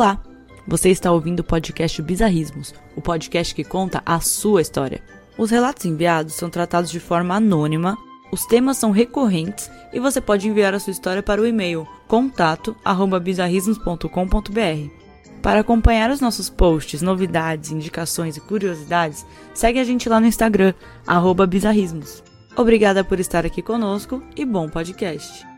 Olá! Você está ouvindo o podcast Bizarrismos, o podcast que conta a sua história. Os relatos enviados são tratados de forma anônima, os temas são recorrentes e você pode enviar a sua história para o e-mail contato@bizarrismos.com.br. Para acompanhar os nossos posts, novidades, indicações e curiosidades, segue a gente lá no Instagram, bizarrismos. Obrigada por estar aqui conosco e bom podcast.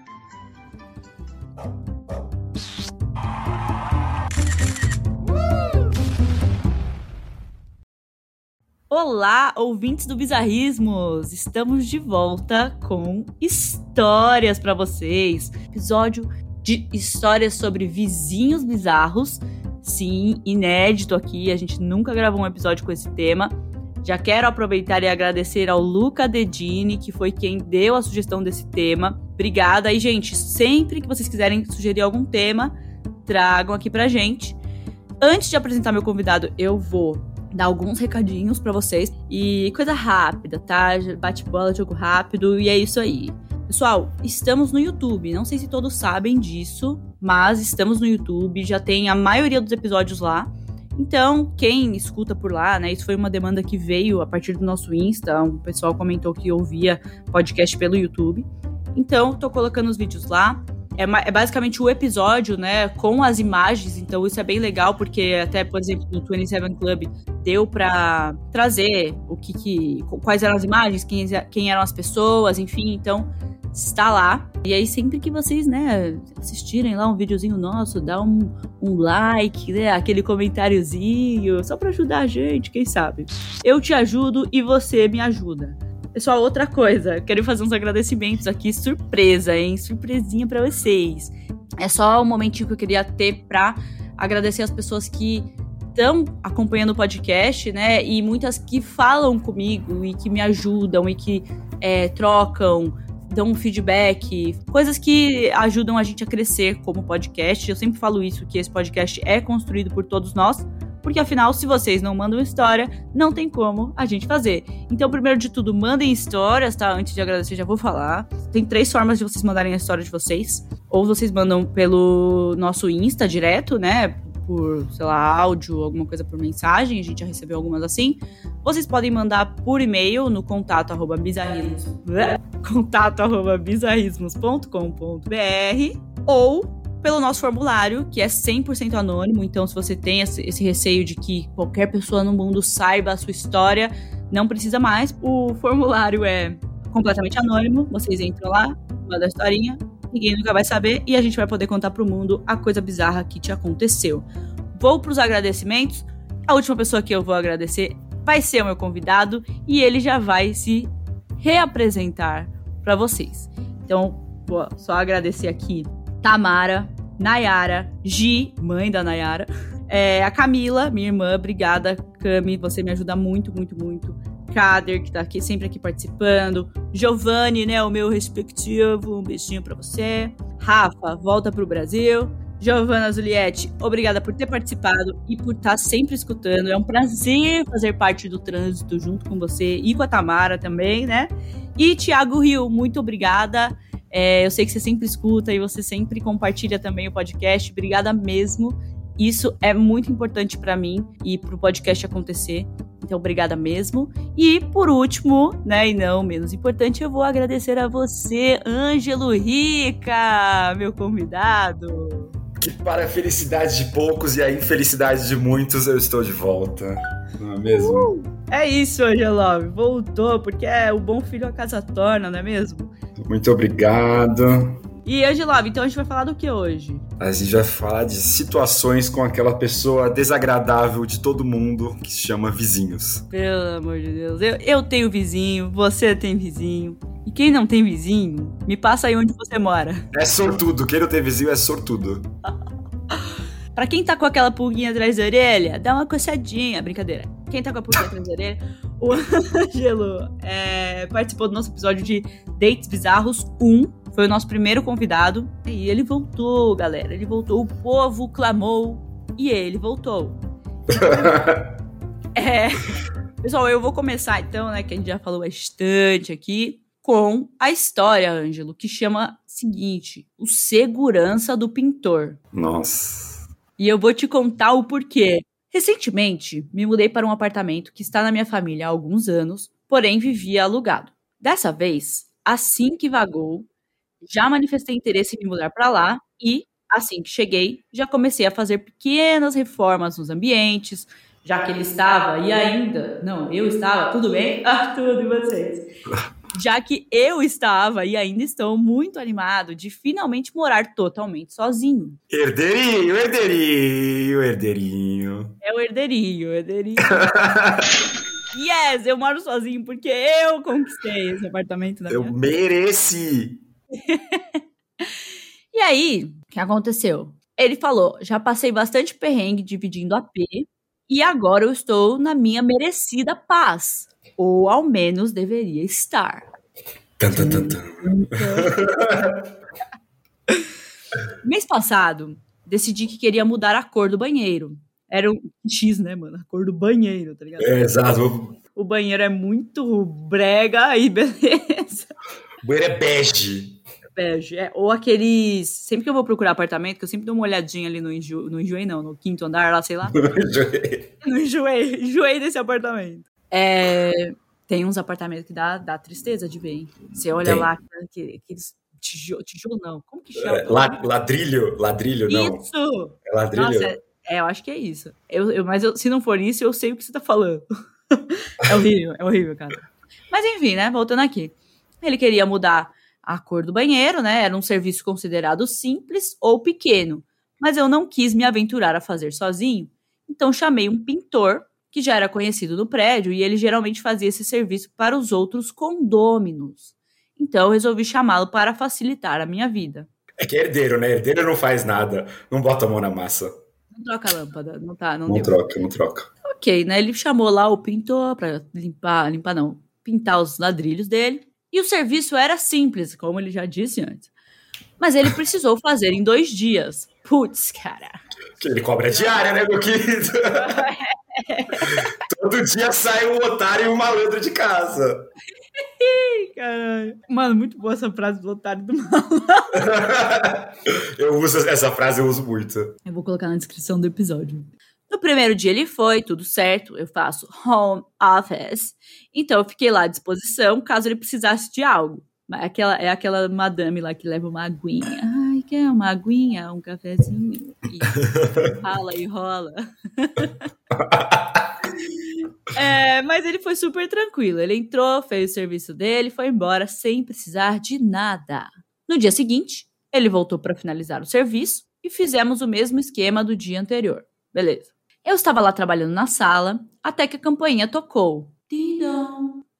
Olá, ouvintes do Bizarrismos! Estamos de volta com histórias para vocês. Episódio de histórias sobre vizinhos bizarros. Sim, inédito aqui, a gente nunca gravou um episódio com esse tema. Já quero aproveitar e agradecer ao Luca Dedini, que foi quem deu a sugestão desse tema. Obrigada. E, gente, sempre que vocês quiserem sugerir algum tema, tragam aqui pra gente. Antes de apresentar meu convidado, eu vou dar alguns recadinhos para vocês. E coisa rápida, tá? Bate bola, jogo rápido, e é isso aí. Pessoal, estamos no YouTube. Não sei se todos sabem disso, mas estamos no YouTube. Já tem a maioria dos episódios lá. Então, quem escuta por lá, né? Isso foi uma demanda que veio a partir do nosso Insta. Um pessoal comentou que ouvia podcast pelo YouTube. Então, tô colocando os vídeos lá. É, é, basicamente o episódio, né, com as imagens, então isso é bem legal, porque até, por exemplo, no 27 Club deu para trazer o que, que, quais eram as imagens, quem, quem eram as pessoas, enfim, então está lá. E aí, sempre que vocês, né, assistirem lá um videozinho nosso, dá um, um like, né, aquele comentáriozinho, só para ajudar a gente, quem sabe. Eu te ajudo e você me ajuda. Pessoal, outra coisa, quero fazer uns agradecimentos aqui, surpresa, hein? Surpresinha para vocês. É só um momentinho que eu queria ter pra agradecer as pessoas que estão acompanhando o podcast, né? E muitas que falam comigo e que me ajudam e que é, trocam, dão um feedback, coisas que ajudam a gente a crescer como podcast. Eu sempre falo isso, que esse podcast é construído por todos nós porque afinal, se vocês não mandam história, não tem como a gente fazer. Então, primeiro de tudo, mandem histórias, tá? Antes de agradecer, já vou falar. Tem três formas de vocês mandarem a história de vocês. Ou vocês mandam pelo nosso Insta direto, né? Por, sei lá, áudio, alguma coisa por mensagem, a gente já recebeu algumas assim. Vocês podem mandar por e-mail no contato arroba bizarrismos, contato arroba bizarrismos.com.br ou pelo nosso formulário, que é 100% anônimo. Então, se você tem esse receio de que qualquer pessoa no mundo saiba a sua história, não precisa mais. O formulário é completamente anônimo. Vocês entram lá, mandam a historinha, ninguém nunca vai saber e a gente vai poder contar pro mundo a coisa bizarra que te aconteceu. Vou pros agradecimentos. A última pessoa que eu vou agradecer vai ser o meu convidado e ele já vai se reapresentar para vocês. Então, vou só agradecer aqui Tamara, Nayara, Gi, mãe da Nayara, é, a Camila, minha irmã, obrigada, Cami, você me ajuda muito, muito, muito. Kader, que tá aqui, sempre aqui participando. Giovanni, né, o meu respectivo, um beijinho para você. Rafa, volta pro Brasil. Giovana Zulietti, obrigada por ter participado e por estar tá sempre escutando. É um prazer fazer parte do trânsito junto com você e com a Tamara também, né? E Tiago Rio, muito obrigada. É, eu sei que você sempre escuta e você sempre compartilha também o podcast. Obrigada mesmo. Isso é muito importante para mim e para o podcast acontecer. Então, obrigada mesmo. E por último, né, e não menos importante, eu vou agradecer a você, Ângelo Rica, meu convidado. Que para a felicidade de poucos e a infelicidade de muitos, eu estou de volta. Não é mesmo? Uh, é isso, Angelov. Voltou, porque é o bom filho a casa torna, não é mesmo? Muito obrigado. E Angelov, então a gente vai falar do que hoje? A gente vai falar de situações com aquela pessoa desagradável de todo mundo que se chama vizinhos. Pelo amor de Deus. Eu, eu tenho vizinho, você tem vizinho. E quem não tem vizinho, me passa aí onde você mora. É sortudo. Quem não tem vizinho é sortudo. Pra quem tá com aquela pulguinha atrás da orelha, dá uma coçadinha. Brincadeira. Quem tá com a pulguinha atrás da orelha, o Ângelo é, participou do nosso episódio de Dates Bizarros 1. Foi o nosso primeiro convidado. E ele voltou, galera. Ele voltou. O povo clamou e ele voltou. é. Pessoal, eu vou começar então, né? Que a gente já falou bastante aqui. Com a história, Ângelo, que chama seguinte: O Segurança do Pintor. Nossa. E eu vou te contar o porquê. Recentemente, me mudei para um apartamento que está na minha família há alguns anos, porém vivia alugado. Dessa vez, assim que vagou, já manifestei interesse em me mudar para lá e, assim que cheguei, já comecei a fazer pequenas reformas nos ambientes, já que ele estava e ainda, não, eu estava, tudo bem? Ah, tudo e vocês. Já que eu estava e ainda estou muito animado de finalmente morar totalmente sozinho. Herdeirinho, herdeirinho, herdeirinho. É o herdeirinho, herdeirinho. yes, eu moro sozinho porque eu conquistei esse apartamento da Eu minha mereci. E aí, o que aconteceu? Ele falou: já passei bastante perrengue dividindo AP e agora eu estou na minha merecida paz. Ou ao menos deveria estar. Mês passado, decidi que queria mudar a cor do banheiro. Era um X, né, mano? A cor do banheiro, tá ligado? É, exato. O banheiro é muito brega aí, beleza. O banheiro é bege. Bege. É, ou aqueles. Sempre que eu vou procurar apartamento, que eu sempre dou uma olhadinha ali no enjoei, no enjoei não, no quinto andar, lá, sei lá. Não enjoei, enjoei desse apartamento. É, tem uns apartamentos que dá, dá tristeza de ver, hein? Você olha Tem. lá, aquele- aqueles tijolo, tijolo não, como que chama? É, la- ladrilho, ladrilho, não. Isso! É ladrilho. Nossa, é, é, eu acho que é isso. Eu, eu- mas eu- se não for isso, eu sei o que você tá falando. é horrível, é horrível, cara. Mas enfim, né? Voltando aqui. Ele queria mudar a cor do banheiro, né? Era um serviço considerado simples ou pequeno. Mas eu não quis me aventurar a fazer sozinho. Então chamei um pintor que já era conhecido no prédio e ele geralmente fazia esse serviço para os outros condôminos. Então eu resolvi chamá-lo para facilitar a minha vida. É que é herdeiro, né? Herdeiro não faz nada. Não bota a mão na massa. Não troca a lâmpada, não tá, não, Não, deu. troca, não troca. Ok, né? Ele chamou lá o pintor pra limpar, limpar não, pintar os ladrilhos dele. E o serviço era simples, como ele já disse antes. Mas ele precisou fazer em dois dias. Putz, cara. Que ele cobra diária, né, meu querido? Todo dia sai um otário e um malandro de casa. Caralho. Mano, muito boa essa frase do otário do mal. eu uso essa frase, eu uso muito. Eu vou colocar na descrição do episódio. No primeiro dia ele foi, tudo certo, eu faço home office. Então eu fiquei lá à disposição caso ele precisasse de algo. Mas Aquela, é aquela madame lá que leva uma aguinha. Quer uma aguinha, um cafezinho? E fala e rola. É, mas ele foi super tranquilo. Ele entrou, fez o serviço dele, foi embora sem precisar de nada. No dia seguinte, ele voltou para finalizar o serviço e fizemos o mesmo esquema do dia anterior. Beleza. Eu estava lá trabalhando na sala até que a campainha tocou.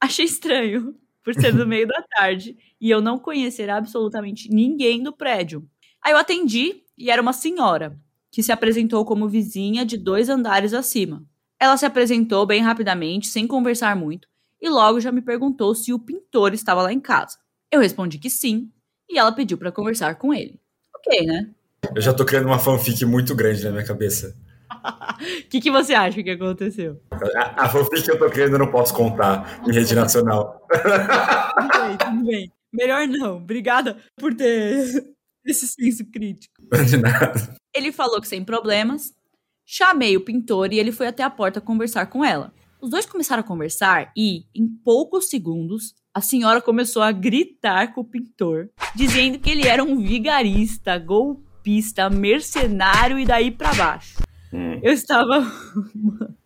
Achei estranho, por ser do meio da tarde e eu não conhecer absolutamente ninguém do prédio. Aí eu atendi e era uma senhora que se apresentou como vizinha de dois andares acima. Ela se apresentou bem rapidamente, sem conversar muito, e logo já me perguntou se o pintor estava lá em casa. Eu respondi que sim, e ela pediu para conversar com ele. Ok, né? Eu já tô criando uma fanfic muito grande na minha cabeça. O que, que você acha que aconteceu? A, a fanfic que eu tô criando eu não posso contar em rede nacional. Tudo bem, tudo bem. Melhor não. Obrigada por ter esse senso crítico. De nada. Ele falou que sem problemas. Chamei o pintor e ele foi até a porta conversar com ela. Os dois começaram a conversar e, em poucos segundos, a senhora começou a gritar com o pintor, dizendo que ele era um vigarista, golpista, mercenário e daí pra baixo. Hum. Eu estava.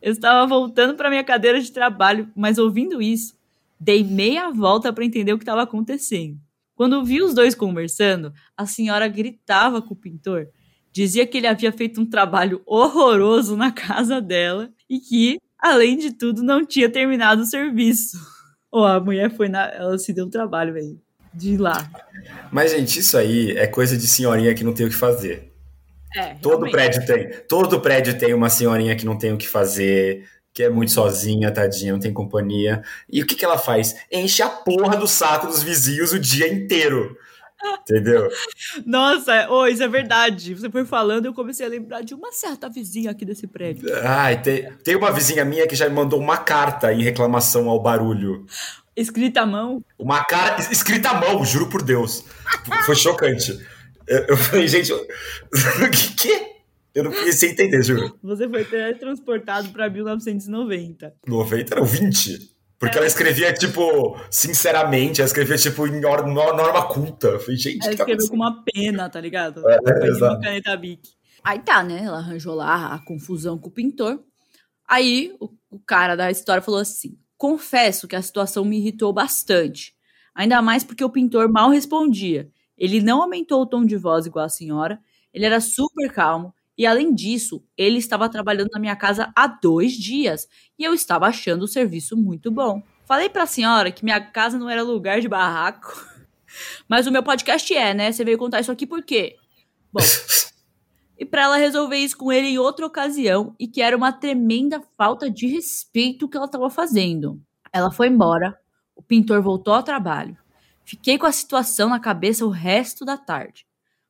Eu estava voltando para minha cadeira de trabalho, mas ouvindo isso, dei meia volta para entender o que estava acontecendo. Quando vi os dois conversando, a senhora gritava com o pintor, dizia que ele havia feito um trabalho horroroso na casa dela e que, além de tudo, não tinha terminado o serviço. Ou a mulher foi na. Ela se deu um trabalho, velho. De ir lá. Mas, gente, isso aí é coisa de senhorinha que não tem o que fazer. É, Todo realmente. prédio tem. Todo prédio tem uma senhorinha que não tem o que fazer, que é muito sozinha, tadinha, não tem companhia. E o que, que ela faz? Enche a porra do saco dos vizinhos o dia inteiro. Entendeu? Nossa, oh, isso é verdade. Você foi falando, eu comecei a lembrar de uma certa vizinha aqui desse prédio. Ai, tem, tem uma vizinha minha que já me mandou uma carta em reclamação ao barulho. Escrita à mão. Uma carta escrita à mão, juro por Deus. Foi chocante. Eu, eu falei, gente, o que, que? Eu não comecei a entender, juro. Você foi teletransportado pra 1990. 90 não, 20. Porque ela escrevia, tipo, sinceramente, ela escrevia, tipo, em nor- nor- norma culta. Eu falei, gente, Ela que tá escreveu com acontecendo? uma pena, tá ligado? É, Foi de uma exato. caneta Bic. Aí tá, né? Ela arranjou lá a confusão com o pintor. Aí o, o cara da história falou assim: confesso que a situação me irritou bastante. Ainda mais porque o pintor mal respondia. Ele não aumentou o tom de voz igual a senhora. Ele era super calmo. E além disso, ele estava trabalhando na minha casa há dois dias. E eu estava achando o serviço muito bom. Falei pra senhora que minha casa não era lugar de barraco. Mas o meu podcast é, né? Você veio contar isso aqui por quê? Bom, e pra ela resolver isso com ele em outra ocasião e que era uma tremenda falta de respeito que ela estava fazendo. Ela foi embora, o pintor voltou ao trabalho. Fiquei com a situação na cabeça o resto da tarde.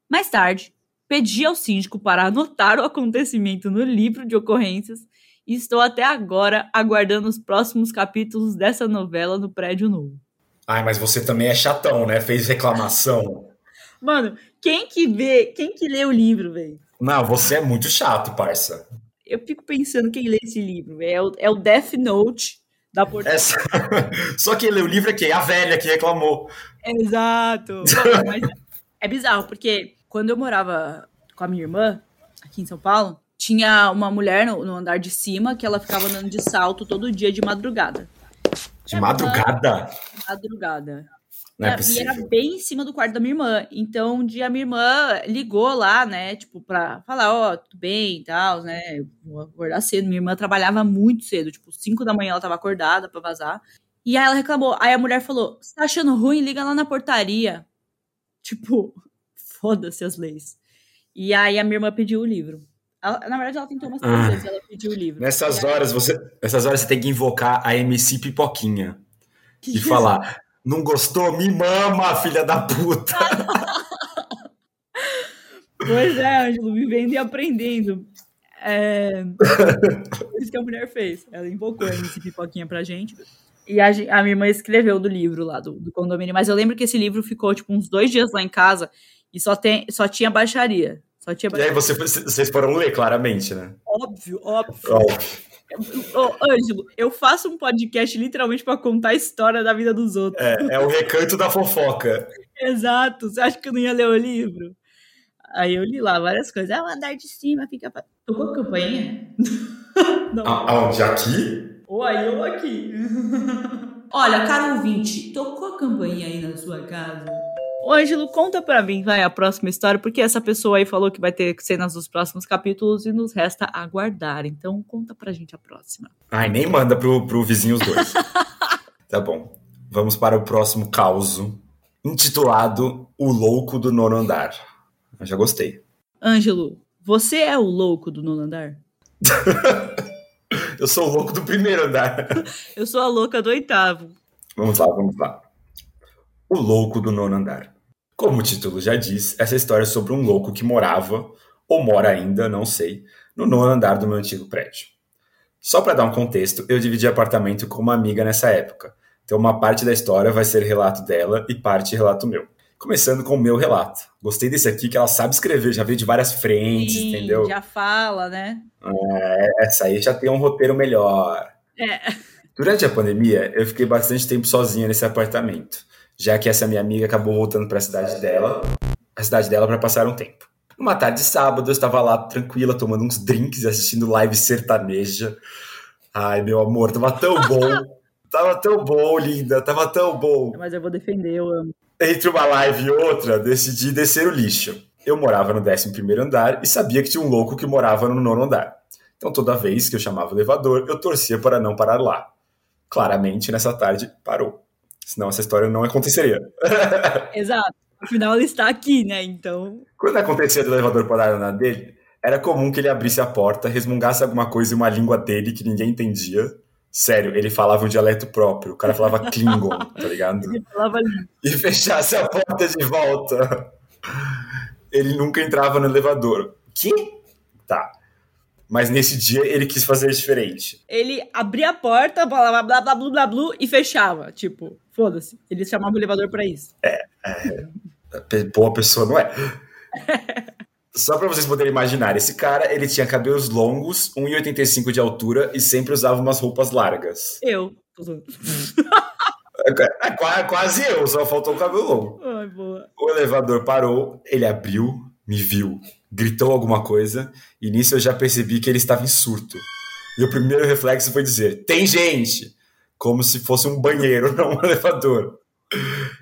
Mais tarde, pedi ao síndico para anotar o acontecimento no livro de ocorrências e estou até agora aguardando os próximos capítulos dessa novela no prédio novo. Ai, mas você também é chatão, né? Fez reclamação. Mano, quem que vê, quem que lê o livro, velho? Não, você é muito chato, parça. Eu fico pensando quem lê esse livro, velho. É o, é o Death Note da Portugal. Essa... Só quem lê o livro é quem? A velha que reclamou. Exato. Mano, mas é bizarro, porque quando eu morava com a minha irmã, aqui em São Paulo, tinha uma mulher no, no andar de cima que ela ficava andando de salto todo dia de madrugada. De madrugada? De madrugada. Não é e era bem em cima do quarto da minha irmã. Então, um dia a minha irmã ligou lá, né? Tipo, pra falar, ó, tudo bem e tal, né? eu Vou acordar cedo. Minha irmã trabalhava muito cedo, tipo, 5 da manhã ela tava acordada pra vazar. E aí ela reclamou. Aí a mulher falou: Você tá achando ruim? Liga lá na portaria. Tipo, foda-se as leis. E aí a minha irmã pediu o livro. Ela- na verdade, ela tentou umas três Ah. vezes, ela pediu o livro. Nessas aí- horas, você, nessas horas você tem que invocar a MC Pipoquinha Que e isso? falar: Não gostou? Me mama, filha da puta. Pois é, Ângelo, vivendo e aprendendo. É... Isso que a mulher fez. Ela invocou a MC Pipoquinha pra gente. E a, a minha irmã escreveu do livro lá do, do condomínio. Mas eu lembro que esse livro ficou, tipo, uns dois dias lá em casa e só, tem, só tinha baixaria. Só tinha E aí baixaria. você, vocês foram ler, claramente, né? Óbvio, óbvio. Óbvio. Ô, Ângelo, eu faço um podcast literalmente pra contar a história da vida dos outros. É, é o recanto da fofoca. Exato. Você acha que eu não ia ler o livro? Aí eu li lá várias coisas. Ah, o andar de cima fica. pra- Tocou a campainha? não. Aonde? Aqui? Ou aí ou aqui. Olha, caro ouvinte, tocou a campainha aí na sua casa? Ô, Ângelo, conta pra mim, vai, a próxima história, porque essa pessoa aí falou que vai ter cenas dos próximos capítulos e nos resta aguardar. Então, conta pra gente a próxima. Ai, nem manda pro, pro vizinho os dois. tá bom. Vamos para o próximo caos, intitulado O Louco do Nono Andar. Eu já gostei. Ângelo, você é o louco do nono andar? Eu sou o louco do primeiro andar. Eu sou a louca do oitavo. Vamos lá, vamos lá. O Louco do Nono Andar. Como o título já diz, essa história é sobre um louco que morava, ou mora ainda, não sei, no nono andar do meu antigo prédio. Só para dar um contexto, eu dividi apartamento com uma amiga nessa época. Então uma parte da história vai ser relato dela e parte relato meu. Começando com o meu relato. Gostei desse aqui que ela sabe escrever, já veio de várias frentes, Sim, entendeu? Já fala, né? Essa aí já tem um roteiro melhor. É. Durante a pandemia, eu fiquei bastante tempo sozinha nesse apartamento, já que essa minha amiga acabou voltando para a cidade dela, a cidade dela para passar um tempo. Numa tarde de sábado, eu estava lá tranquila, tomando uns drinks e assistindo live sertaneja. Ai, meu amor, tava tão bom. tava tão bom, linda, tava tão bom. Mas eu vou defender, eu amo. Entre uma live e outra, decidi descer o lixo. Eu morava no 11 andar e sabia que tinha um louco que morava no nono andar. Então, toda vez que eu chamava o elevador, eu torcia para não parar lá. Claramente, nessa tarde, parou. Senão essa história não aconteceria. Exato. Afinal, ele está aqui, né? Então. Quando acontecia do elevador parar na dele, era comum que ele abrisse a porta, resmungasse alguma coisa em uma língua dele que ninguém entendia. Sério, ele falava um dialeto próprio. O cara falava Klingon, tá ligado? Ele falava e fechasse a porta de volta. Ele nunca entrava no elevador. Que? Tá. Mas nesse dia ele quis fazer diferente. Ele abria a porta, falava blá blá blá blá blá e fechava. Tipo, foda-se. Ele chamava o elevador pra isso. Pe- Boa pessoa, não é? Só pra vocês poderem imaginar, esse cara, ele tinha cabelos longos, 1,85 de altura e sempre usava umas roupas largas. Eu. É, é quase eu, só faltou o cabelo longo. Ai, boa. O elevador parou, ele abriu, me viu, gritou alguma coisa, e nisso eu já percebi que ele estava em surto. E o primeiro reflexo foi dizer: tem gente! Como se fosse um banheiro, não um elevador.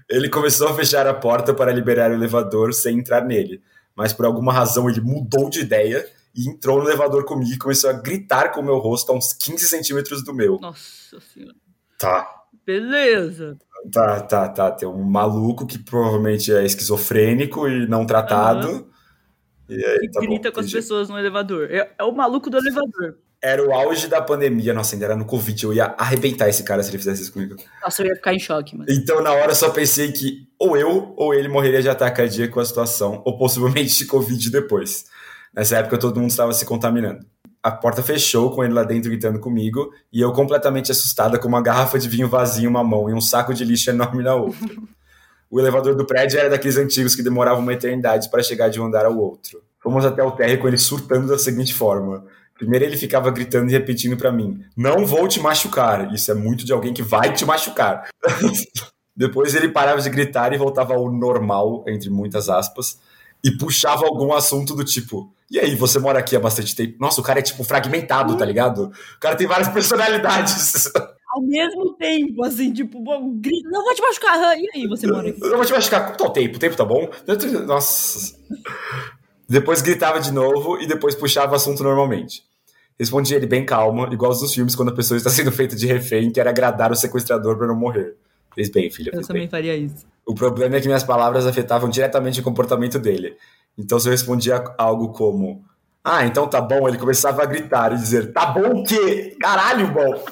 Ele começou a fechar a porta para liberar o elevador sem entrar nele, mas por alguma razão ele mudou de ideia e entrou no elevador comigo e começou a gritar com o meu rosto a uns 15 centímetros do meu. Nossa senhora. Tá. Beleza. Tá, tá, tá. Tem um maluco que provavelmente é esquizofrênico e não tratado. Uhum. E aí, tá grita bom, com as pessoas no elevador. É, é o maluco do elevador. Era o auge da pandemia, nossa, ainda era no Covid. Eu ia arrebentar esse cara se ele fizesse isso comigo. Nossa, eu ia ficar em choque, mano. Então, na hora, eu só pensei que ou eu ou ele morreria de ataque cardíaco com a situação, ou possivelmente de Covid depois. Nessa época, todo mundo estava se contaminando. A porta fechou com ele lá dentro gritando comigo, e eu completamente assustada com uma garrafa de vinho vazia em uma mão e um saco de lixo enorme na outra. O elevador do prédio era daqueles antigos que demoravam uma eternidade para chegar de um andar ao outro. Fomos até o térreo com ele surtando da seguinte forma. Primeiro ele ficava gritando e repetindo para mim: Não vou te machucar. Isso é muito de alguém que vai te machucar. Depois ele parava de gritar e voltava ao normal, entre muitas aspas, e puxava algum assunto do tipo: E aí, você mora aqui há bastante tempo? Nossa, o cara é tipo fragmentado, tá ligado? O cara tem várias personalidades. Ao mesmo tempo, assim, tipo, grita, não vou te machucar. E aí, você mora aqui? Eu vou te machucar. Quanto o tempo? O tempo tá bom? Nossa. Depois gritava de novo e depois puxava o assunto normalmente. Respondia ele bem calmo, igual os dos filmes quando a pessoa está sendo feita de refém, quer agradar o sequestrador para não morrer. Fez bem, filha. Eu também bem. faria isso. O problema é que minhas palavras afetavam diretamente o comportamento dele. Então, se eu respondia algo como: Ah, então tá bom, ele começava a gritar e dizer: Tá bom o quê? Caralho, bom.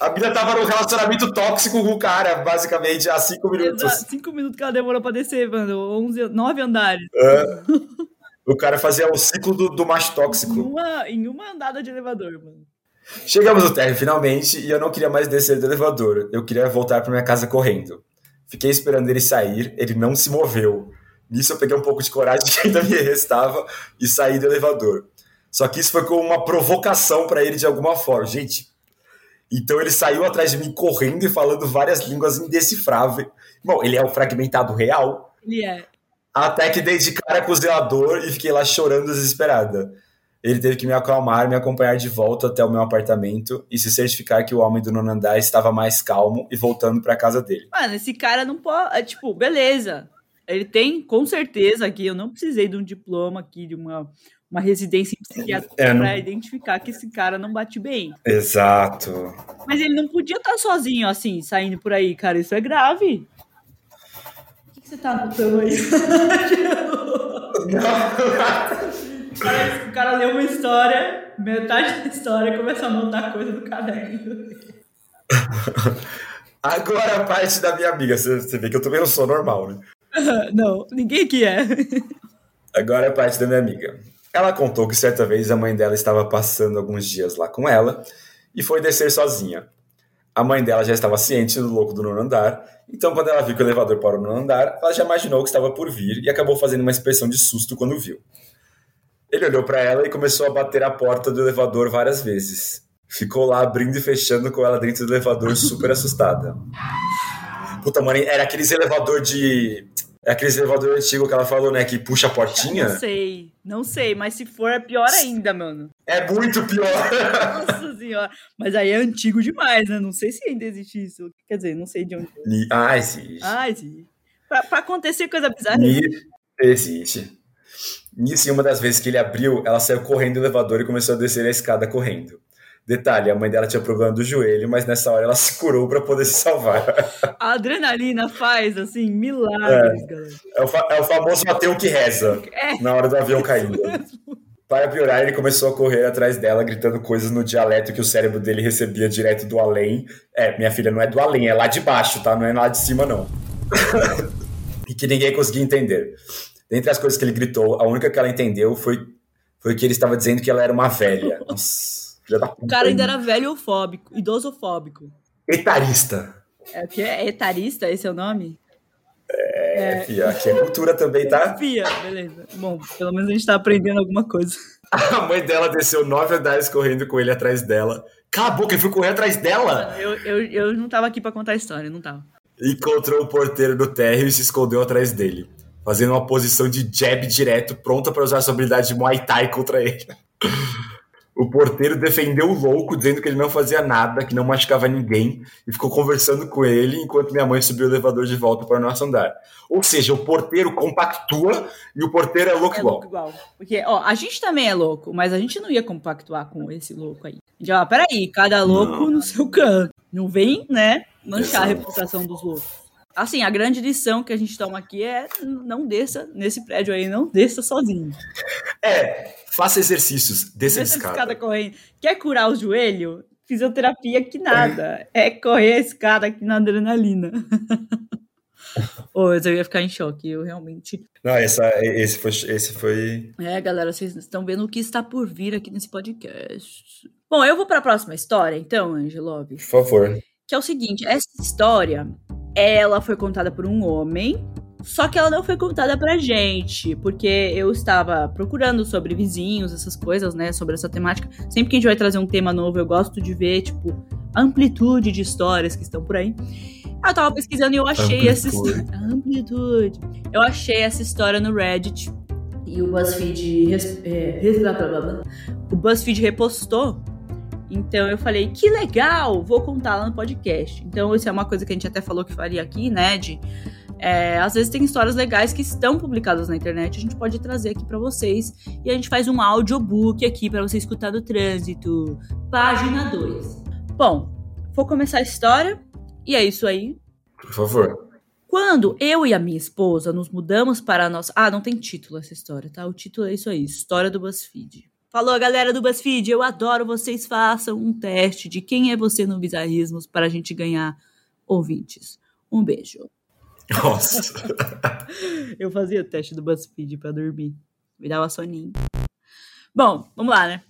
A mina tava num relacionamento tóxico com o cara, basicamente, há cinco minutos. Exato. Cinco minutos que ela demorou pra descer, mano. Onze, nove andares. É. O cara fazia o ciclo do, do macho Em tóxico. uma, em uma andada de elevador, mano. Chegamos no térreo finalmente e eu não queria mais descer do elevador. Eu queria voltar para minha casa correndo. Fiquei esperando ele sair, ele não se moveu. Nisso eu peguei um pouco de coragem que ainda me restava e saí do elevador. Só que isso foi como uma provocação para ele de alguma forma. Gente, então ele saiu atrás de mim correndo e falando várias línguas indecifráveis. Bom, ele é o fragmentado real. Ele é. Até que dei de cara com o zelador e fiquei lá chorando desesperada. Ele teve que me acalmar, me acompanhar de volta até o meu apartamento e se certificar que o homem do nono andar estava mais calmo e voltando para casa dele. Mano, esse cara não pode. É, tipo, beleza. Ele tem, com certeza, aqui. Eu não precisei de um diploma aqui, de uma, uma residência em psiquiatria É, não- pra identificar que esse cara não bate bem. Exato. Mas ele não podia estar sozinho, assim, saindo por aí, cara. Isso é grave. O que, que você tá anotando aí? Parece que o cara lê uma história, metade da história começa a anotar coisa do caderno. Agora a parte da minha amiga. Você você vê que eu também não sou normal, né? Não, ninguém aqui é. Agora a parte da minha amiga. Ela contou que certa vez a mãe dela estava passando alguns dias lá com ela e foi descer sozinha. A mãe dela já estava ciente do louco do nono andar, então quando ela viu que o elevador parou no nono andar, ela já imaginou que estava por vir e acabou fazendo uma expressão de susto quando viu. Ele olhou para ela e começou a bater a porta do elevador várias vezes. Ficou lá abrindo e fechando com ela dentro do elevador, super assustada. Puta, mano, era aqueles elevador de. É aqueles elevador antigo que ela falou, né? Que puxa a portinha. Não sei, não sei, mas se for é pior ainda, mano. É muito pior. Nossa senhora. Mas aí é antigo demais, né? Não sei se ainda existe isso. Quer dizer, não sei de onde. Ah, existe. Ai, sim. Pra, pra acontecer coisa bizarra. Ni- Existe. Nisso, em uma das vezes que ele abriu, ela saiu correndo do elevador e começou a descer a escada correndo. Detalhe, a mãe dela tinha problema do joelho, mas nessa hora ela se curou pra poder se salvar. A adrenalina faz, assim, milagres, galera. É o, é o famoso Mateu que reza É. na hora do avião caindo. Para piorar, ele começou a correr atrás dela, gritando coisas no dialeto que o cérebro dele recebia direto do além. É, minha filha, não é do além, é lá de baixo, tá? Não é lá de cima, não. e que ninguém conseguia entender. Dentre as coisas que ele gritou, a única que ela entendeu foi, foi que ele estava dizendo que ela era uma velha. Nossa. O cara ainda era velhofóbico, idosofóbico. Etarista. É o que é? Etarista? Esse é o nome? É, Fia, aqui é cultura também, tá? Fia, beleza. Bom, pelo menos a gente tá aprendendo alguma coisa. A mãe dela desceu nove andares correndo com ele atrás dela. Cala a boca, ele foi correr atrás dela? Eu, eu, eu não tava aqui pra contar a história, não tava. Encontrou o porteiro do térreo e se escondeu atrás dele, fazendo uma posição de jab direto, pronta para usar sua habilidade de Muay Thai contra ele. O porteiro defendeu o louco, dizendo que ele não fazia nada, que não machucava ninguém, e ficou conversando com ele enquanto minha mãe subiu o elevador de volta para o nosso andar. Ou seja, o porteiro compactua e o porteiro é louco é igual. Louco igual. Porque, ó, a gente também é louco, mas a gente não ia compactuar com esse louco aí. Já, peraí, cada louco não. no seu canto. Não vem, né, manchar Exato. a reputação dos loucos. Assim, a grande lição que a gente toma aqui é não desça nesse prédio aí, não desça sozinho. É, faça exercícios, desça, desça escada. escada correndo. Quer curar o joelho? Fisioterapia que nada. É correr a escada aqui na adrenalina. Ô, eu ia ficar em choque, eu realmente. Não, essa, esse, foi, esse foi. É, galera, vocês estão vendo o que está por vir aqui nesse podcast. Bom, eu vou para a próxima história, então, Angelob. Por favor. Que é o seguinte: essa história ela foi contada por um homem, só que ela não foi contada pra gente, porque eu estava procurando sobre vizinhos, essas coisas, né, sobre essa temática. Sempre que a gente vai trazer um tema novo, eu gosto de ver, tipo, amplitude de histórias que estão por aí. Eu tava pesquisando e eu achei essa história. Amplitude. Eu achei essa história no Reddit. E o BuzzFeed. É, o BuzzFeed repostou então eu falei, que legal, vou contar lá no podcast. Então isso é uma coisa que a gente até falou que faria aqui, né? De, é, às vezes tem histórias legais que estão publicadas na internet, a gente pode trazer aqui para vocês e a gente faz um audiobook aqui para você escutar do trânsito. Página 2. Bom, vou começar a história e é isso aí. Por favor. Quando eu e a minha esposa nos mudamos para a nossa. Ah, não tem título essa história, tá? O título é isso aí: História do BuzzFeed. Falou, galera do BuzzFeed, eu adoro vocês façam um teste de quem é você no Bizarrismos para a gente ganhar ouvintes. Um beijo. Nossa. eu fazia o teste do BuzzFeed para dormir. Me dava soninho. Bom, vamos lá, né?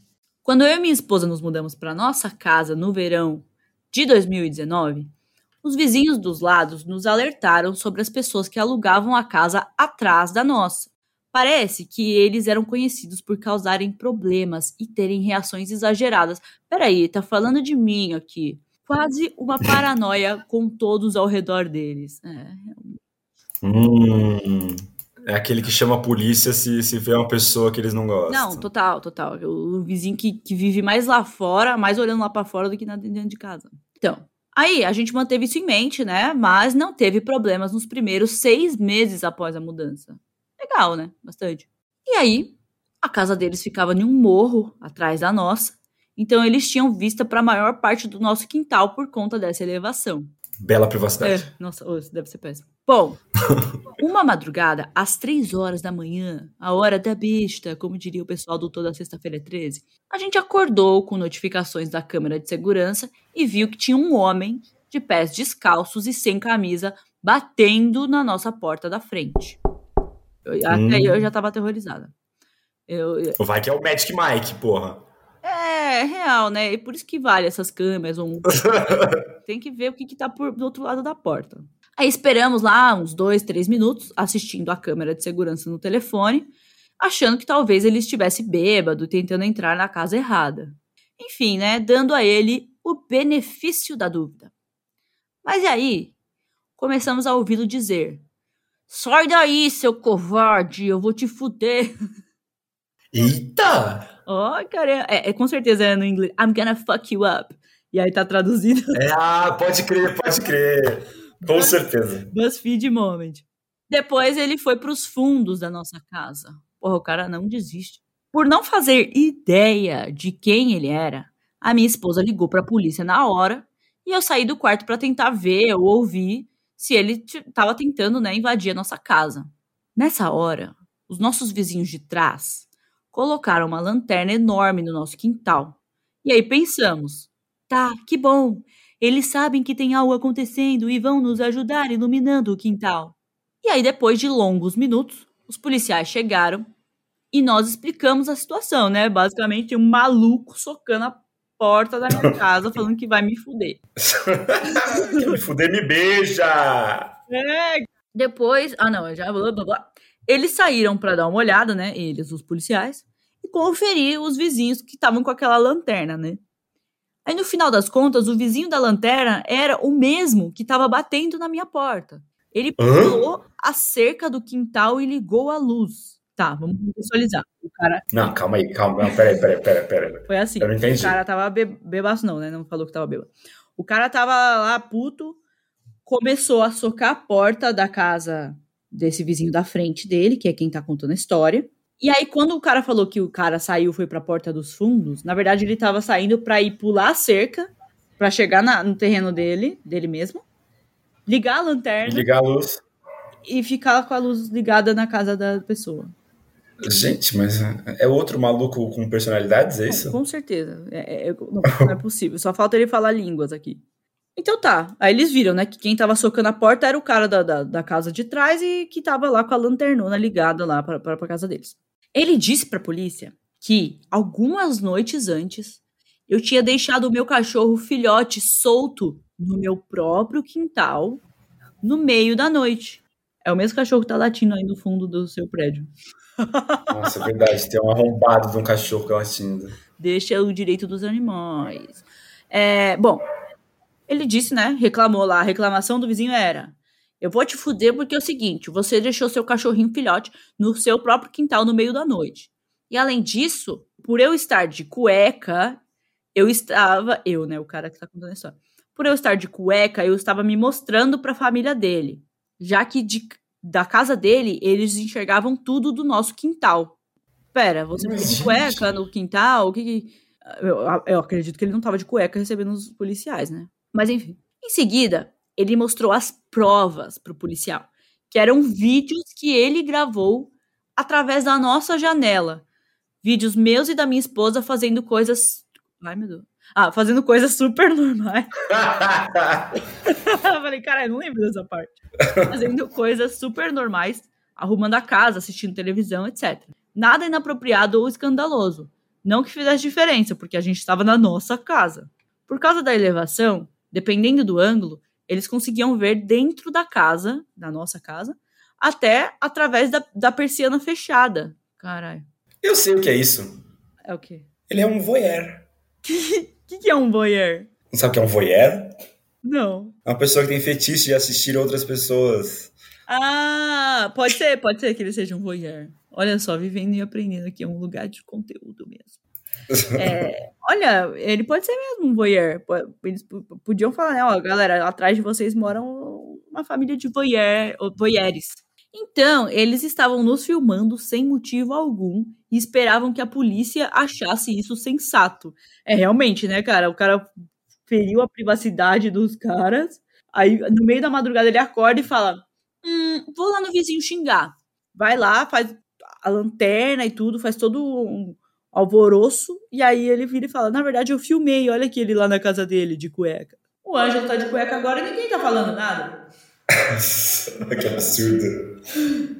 Quando eu e minha esposa nos mudamos para nossa casa no verão de 2019, os vizinhos dos lados nos alertaram sobre as pessoas que alugavam a casa atrás da nossa. Parece que eles eram conhecidos por causarem problemas e terem reações exageradas. Peraí, tá falando de mim aqui. Quase uma paranoia com todos ao redor deles. É, hum, é aquele que chama a polícia se, se vê uma pessoa que eles não gostam. Não, total, total. O vizinho que, que vive mais lá fora, mais olhando lá para fora do que dentro de casa. Então, aí a gente manteve isso em mente, né? Mas não teve problemas nos primeiros seis meses após a mudança legal, né? Bastante. E aí, a casa deles ficava em um morro atrás da nossa, então eles tinham vista para a maior parte do nosso quintal por conta dessa elevação. Bela privacidade. É, nossa, isso deve ser péssimo. Bom, uma madrugada, às três horas da manhã, a hora da besta, como diria o pessoal do Toda Sexta-feira 13, a gente acordou com notificações da câmera de segurança e viu que tinha um homem de pés descalços e sem camisa batendo na nossa porta da frente. Eu, hum. Até aí eu já tava aterrorizada. Eu, eu... Vai que é o Magic Mike, porra. É, real, né? E por isso que vale essas câmeras. Um... Tem que ver o que, que tá por, do outro lado da porta. Aí esperamos lá uns dois, três minutos, assistindo a câmera de segurança no telefone, achando que talvez ele estivesse bêbado, tentando entrar na casa errada. Enfim, né? Dando a ele o benefício da dúvida. Mas e aí? Começamos a ouvi-lo dizer: Sai daí, seu covarde, eu vou te fuder. Eita! Ó, oh, cara, é, é, com certeza é no inglês. I'm gonna fuck you up. E aí tá traduzido. É, ah, pode crer, pode crer. Com Buzz, certeza. BuzzFeed Moment. Depois ele foi pros fundos da nossa casa. Porra, o cara não desiste. Por não fazer ideia de quem ele era, a minha esposa ligou pra polícia na hora e eu saí do quarto para tentar ver ou ouvir se ele estava tentando né, invadir a nossa casa. Nessa hora, os nossos vizinhos de trás colocaram uma lanterna enorme no nosso quintal. E aí pensamos: tá, que bom, eles sabem que tem algo acontecendo e vão nos ajudar iluminando o quintal. E aí, depois de longos minutos, os policiais chegaram e nós explicamos a situação, né? Basicamente, um maluco socando a porta da minha casa falando que vai me fuder. me fuder, me beija! É, Depois, ah não, já blá, blá, blá. Eles saíram para dar uma olhada, né? Eles, os policiais, e conferir os vizinhos que estavam com aquela lanterna, né? Aí no final das contas, o vizinho da lanterna era o mesmo que estava batendo na minha porta. Ele pulou a cerca do quintal e ligou a luz. Tá, vamos visualizar. O cara. Não, calma aí, calma. Não, peraí, peraí, peraí, peraí. Foi assim. Eu não entendi. O cara tava be bebaço, não, né? Não falou que tava bêbado. O cara tava lá puto, começou a socar a porta da casa desse vizinho da frente dele, que é quem tá contando a história. E aí, quando o cara falou que o cara saiu foi pra porta dos fundos, na verdade ele tava saindo pra ir pular a cerca, pra chegar na, no terreno dele, dele mesmo, ligar a lanterna. Ligar a luz. E ficar com a luz ligada na casa da pessoa. Gente, mas é outro maluco com personalidades, é isso? Com certeza. É, é, não, não é possível. Só falta ele falar línguas aqui. Então tá. Aí eles viram, né, que quem tava socando a porta era o cara da, da, da casa de trás e que tava lá com a lanternona ligada lá pra, pra, pra casa deles. Ele disse pra polícia que algumas noites antes eu tinha deixado o meu cachorro filhote solto no meu próprio quintal no meio da noite. É o mesmo cachorro que tá latindo aí no fundo do seu prédio. Nossa, é verdade. Tem um arrombado de um cachorro latindo. Deixa o direito dos animais. É, bom, ele disse, né? Reclamou lá. A reclamação do vizinho era: Eu vou te fuder porque é o seguinte: você deixou seu cachorrinho filhote no seu próprio quintal no meio da noite. E além disso, por eu estar de cueca, eu estava. Eu, né? O cara que tá contando a história. Por eu estar de cueca, eu estava me mostrando para a família dele. Já que de, da casa dele, eles enxergavam tudo do nosso quintal. Pera, você foi de cueca no quintal? O que, que... Eu, eu, acredito que ele não tava de cueca recebendo os policiais, né? Mas enfim. Em seguida, ele mostrou as provas pro policial, que eram vídeos que ele gravou através da nossa janela. Vídeos meus e da minha esposa fazendo coisas. Ai, meu Deus. Ah, fazendo coisas super normais. eu falei, cara, eu não lembro dessa parte. Fazendo coisas super normais, arrumando a casa, assistindo televisão, etc. Nada inapropriado ou escandaloso. Não que fizesse diferença, porque a gente estava na nossa casa. Por causa da elevação, dependendo do ângulo, eles conseguiam ver dentro da casa, da nossa casa, até através da, da persiana fechada. Caralho. Eu sei o que é isso. É o quê? Ele é um voyeur. O que, que é um voyeur? Não sabe o que é um voyeur? Não. É uma pessoa que tem fetiche de assistir outras pessoas. Ah, pode ser, pode ser que ele seja um voyeur. Olha só, vivendo e aprendendo aqui é um lugar de conteúdo mesmo. É, olha, ele pode ser mesmo um voyeur. Eles podiam falar, né? Ó, galera, atrás de vocês moram uma família de voyeur, voyeurs. Então, eles estavam nos filmando sem motivo algum e esperavam que a polícia achasse isso sensato. É realmente, né, cara? O cara feriu a privacidade dos caras. Aí, no meio da madrugada, ele acorda e fala: Hum, vou lá no vizinho xingar. Vai lá, faz a lanterna e tudo, faz todo um alvoroço. E aí ele vira e fala: Na verdade, eu filmei, olha aqui ele lá na casa dele, de cueca. O Ângelo tá de cueca agora e ninguém tá falando nada. que absurdo.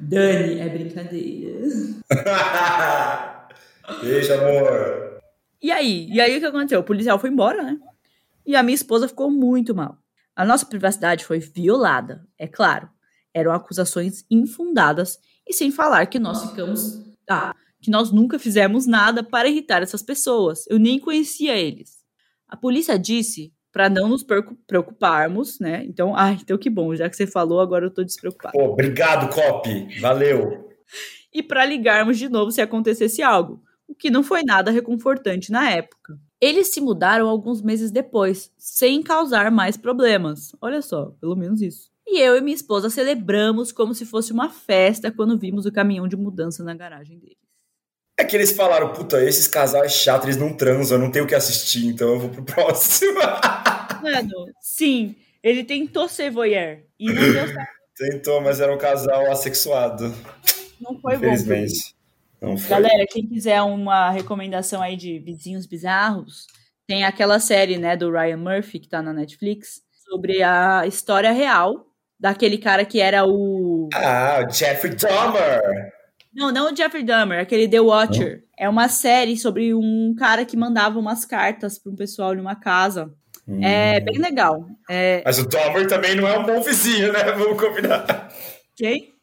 Dani, é brincadeira. Beijo, amor. E aí? E aí o que aconteceu? O policial foi embora, né? E a minha esposa ficou muito mal. A nossa privacidade foi violada, é claro. Eram acusações infundadas e sem falar que nós ficamos. Ah, que nós nunca fizemos nada para irritar essas pessoas. Eu nem conhecia eles. A polícia disse para não nos preocuparmos, né? Então, ai, então que bom, já que você falou, agora eu tô despreocupado. Pô, obrigado, Cop. Valeu. e para ligarmos de novo se acontecesse algo, o que não foi nada reconfortante na época. Eles se mudaram alguns meses depois, sem causar mais problemas. Olha só, pelo menos isso. E eu e minha esposa celebramos como se fosse uma festa quando vimos o caminhão de mudança na garagem deles. É que eles falaram, puta, esses casais chatos, eles não transam, eu não tenho o que assistir, então eu vou pro próximo. Mano, sim, ele tentou ser voyeur e não deu certo. Tentou, mas era um casal assexuado. Não foi Infelizmente. bom. Não foi. Galera, quem quiser uma recomendação aí de vizinhos bizarros, tem aquela série, né, do Ryan Murphy, que tá na Netflix, sobre a história real daquele cara que era o... Ah, o Jeffrey Dahmer! Não, não o Jeffrey Dahmer, aquele The Watcher. Não? É uma série sobre um cara que mandava umas cartas para um pessoal numa casa. Hum. É bem legal. É... Mas o Dahmer também não é um bom vizinho, né? Vamos combinar. Quem?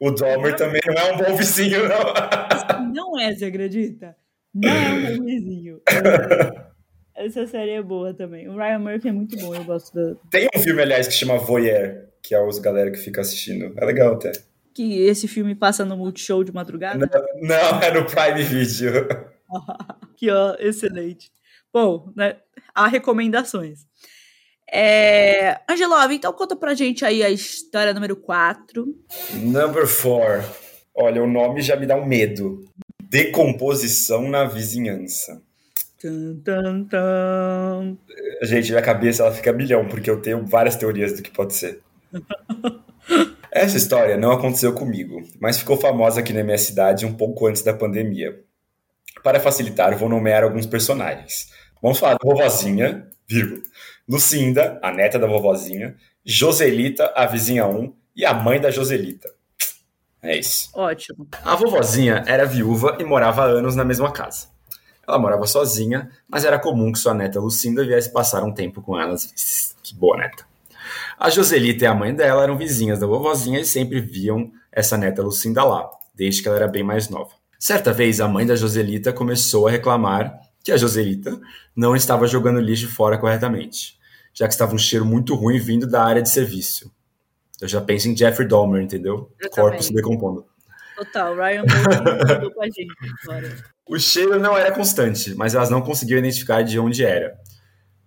O Dahmer também não é um bom vizinho, não. Não é, você acredita? Não é um bom vizinho. Essa série é boa também. O Ryan Murphy é muito bom, eu gosto da. Tem um filme, aliás, que chama Voyeur, que é os galera que fica assistindo. É legal até. Que esse filme passa no Multishow de madrugada? Não, não é no Prime Video. que ó, excelente. Bom, né, há recomendações. É... Angelov, então conta pra gente aí a história número 4. Number 4. Olha, o nome já me dá um medo. Decomposição na vizinhança. Tum, tum, tum. Gente, minha cabeça ela fica milhão, porque eu tenho várias teorias do que pode ser. Essa história não aconteceu comigo, mas ficou famosa aqui na minha cidade um pouco antes da pandemia. Para facilitar, vou nomear alguns personagens. Vamos falar da vovozinha, vírgula, Lucinda, a neta da vovozinha, Joselita, a vizinha 1, e a mãe da Joselita. É isso. Ótimo. A vovozinha era viúva e morava há anos na mesma casa. Ela morava sozinha, mas era comum que sua neta Lucinda viesse passar um tempo com elas. Que boa neta. A Joselita e a mãe dela eram vizinhas da vovozinha e sempre viam essa neta Lucinda lá, desde que ela era bem mais nova. Certa vez, a mãe da Joselita começou a reclamar que a Joselita não estava jogando lixo fora corretamente, já que estava um cheiro muito ruim vindo da área de serviço. Eu já penso em Jeffrey Dahmer, entendeu? Eu Corpo se decompondo. Total, Ryan Murphy com a gente agora. O cheiro não era constante, mas elas não conseguiam identificar de onde era.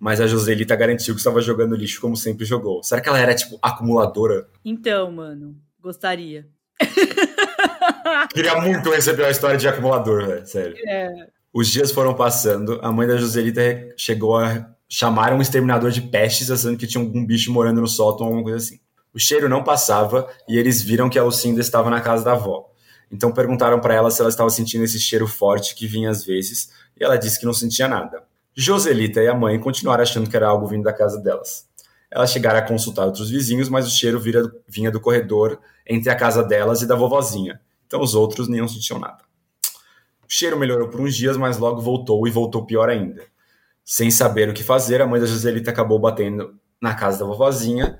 Mas a Joselita garantiu que estava jogando lixo como sempre jogou. Será que ela era, tipo, acumuladora? Então, mano, gostaria. Queria muito receber uma história de acumulador, velho, sério. É. Os dias foram passando, a mãe da Joselita chegou a chamar um exterminador de pestes, achando que tinha algum bicho morando no sótão ou alguma coisa assim. O cheiro não passava e eles viram que a Lucinda estava na casa da avó. Então perguntaram para ela se ela estava sentindo esse cheiro forte que vinha às vezes, e ela disse que não sentia nada. Joselita e a mãe continuaram achando que era algo vindo da casa delas. Elas chegaram a consultar outros vizinhos, mas o cheiro vira- vinha do corredor entre a casa delas e da vovozinha. Então os outros nem sentiam nada. O cheiro melhorou por uns dias, mas logo voltou e voltou pior ainda. Sem saber o que fazer, a mãe da Joselita acabou batendo na casa da vovozinha,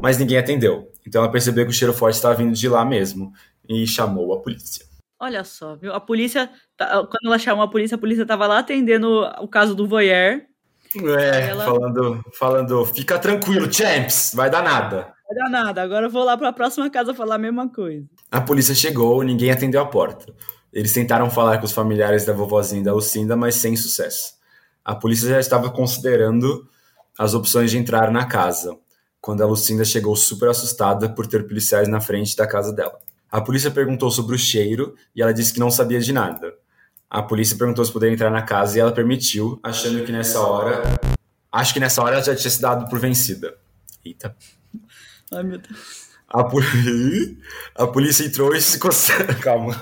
mas ninguém atendeu. Então ela percebeu que o cheiro forte estava vindo de lá mesmo e chamou a polícia. Olha só, viu? A polícia, tá- quando ela chamou a polícia, a polícia tava lá atendendo o caso do voyeur. É, Ela- falando, falando, fica tranquilo, champs, vai dar nada. Não vai dar nada, agora eu vou lá pra próxima casa falar a mesma coisa. A polícia chegou, ninguém atendeu a porta. Eles tentaram falar com os familiares da vovozinha da Lucinda, mas sem sucesso. A polícia já estava considerando as opções de entrar na casa, quando a Lucinda chegou super assustada por ter policiais na frente da casa dela. A polícia perguntou sobre o cheiro e ela disse que não sabia de nada. A polícia perguntou se poderia entrar na casa e ela permitiu, achando que nessa hora. Acho que nessa hora ela já tinha se dado por vencida. Eita. Ai, meu Deus. A, pol- a polícia entrou e se. Calma.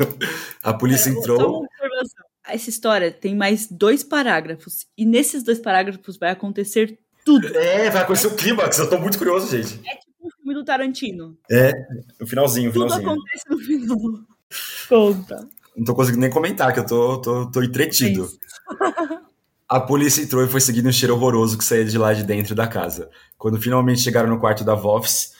A polícia Só entrou. uma observação. Essa história tem mais dois parágrafos. E nesses dois parágrafos vai acontecer tudo. É, vai acontecer o clímax. Eu tô muito curioso, gente. É o filme do Tarantino. No finalzinho, Tudo finalzinho. acontece no final. Conta. Não tô conseguindo nem comentar, que eu tô, tô, tô entretido. Isso. A polícia entrou e foi seguindo um cheiro horroroso que saía de lá de dentro da casa. Quando finalmente chegaram no quarto da Voffs,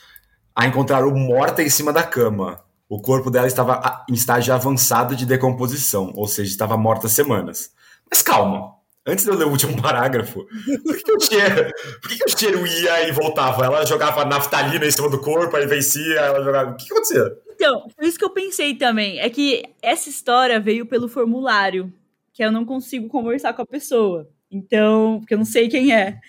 a encontraram morta em cima da cama. O corpo dela estava em estágio avançado de decomposição, ou seja, estava morta há semanas. Mas calma, antes de eu ler o último parágrafo, por que, que o cheiro, por que, que o cheiro ia e voltava? Ela jogava naftalina em cima do corpo, aí vencia, ela jogava. O que, que acontecia? Então, foi isso que eu pensei também. É que essa história veio pelo formulário, que eu não consigo conversar com a pessoa. Então, porque eu não sei quem é.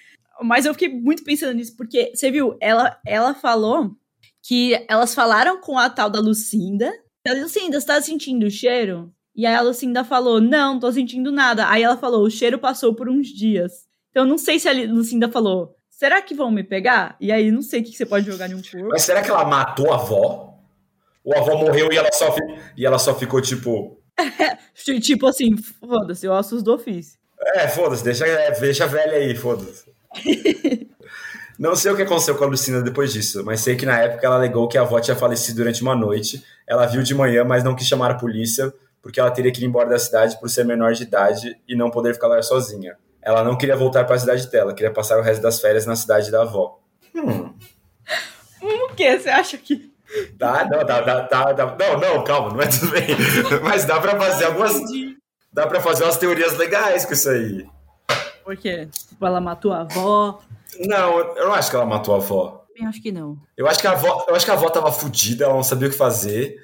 Mas eu fiquei muito pensando nisso, porque, você viu, ela, ela falou que elas falaram com a tal da Lucinda. Ela disse, Lucinda, você tá sentindo o cheiro? E aí a Lucinda falou, não, não tô sentindo nada. Aí ela falou, o cheiro passou por uns dias. Então, eu não sei se a Lucinda falou, será que vão me pegar? E aí, não sei o que você pode jogar em um corpo. Mas será que ela matou a avó? Ou a avó morreu e ela só, fi- e ela só ficou tipo. Tipo assim, foda-se, ossos do ofício. É, foda-se, deixa, é, deixa a velha aí, foda-se. Não sei o que aconteceu com a Lucinda depois disso, mas sei que na época ela alegou que a avó tinha falecido durante uma noite. Ela viu de manhã, mas não quis chamar a polícia, porque ela teria que ir embora da cidade por ser menor de idade e não poder ficar lá sozinha. Ela não queria voltar para a cidade dela, queria passar o resto das férias na cidade da avó. Hum, O que? Você acha que. Dá, não, dá, dá, dá, dá, não, não, calma, não é tudo bem. Mas dá pra fazer algumas. Dá pra fazer umas teorias legais com isso aí. Por quê? Tipo, ela matou a avó. Não, eu não acho que ela matou a avó. Eu acho que não. Eu acho que a avó, eu acho que a avó tava fodida, ela não sabia o que fazer.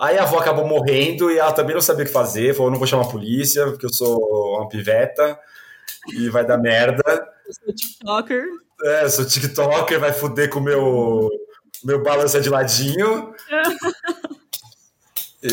Aí a avó acabou morrendo e ela também não sabia o que fazer. Falou: não vou chamar a polícia, porque eu sou uma piveta e vai dar merda. Eu sou TikToker. É, eu sou TikToker, vai foder com o meu, meu balança de ladinho. e,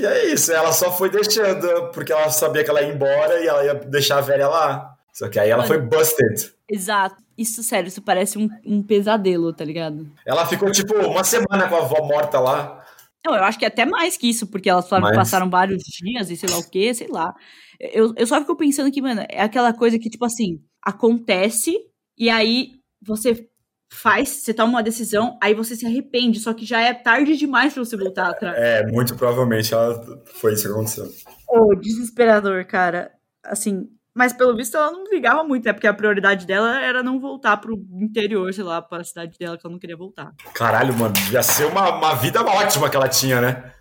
e, é isso, ela só foi deixando, porque ela sabia que ela ia embora e ela ia deixar a velha lá. Só que aí ela Mano, foi busted. Exato. Isso, sério, isso parece um, um pesadelo, tá ligado? Ela ficou, tipo, uma semana com a avó morta lá. Não, eu acho que é até mais que isso, porque elas Mas... passaram vários dias e sei lá o que, sei lá. Eu, eu só fico pensando que, mano, é aquela coisa que, tipo assim, acontece e aí você faz, você toma uma decisão, aí você se arrepende, só que já é tarde demais pra você voltar atrás. É, muito provavelmente ela foi isso que aconteceu. Ô, oh, desesperador, cara. Assim, mas pelo visto ela não ligava muito, né? Porque a prioridade dela era não voltar pro interior, sei lá, para a cidade dela que ela não queria voltar. Caralho, mano, ia ser uma, uma vida ótima que ela tinha, né?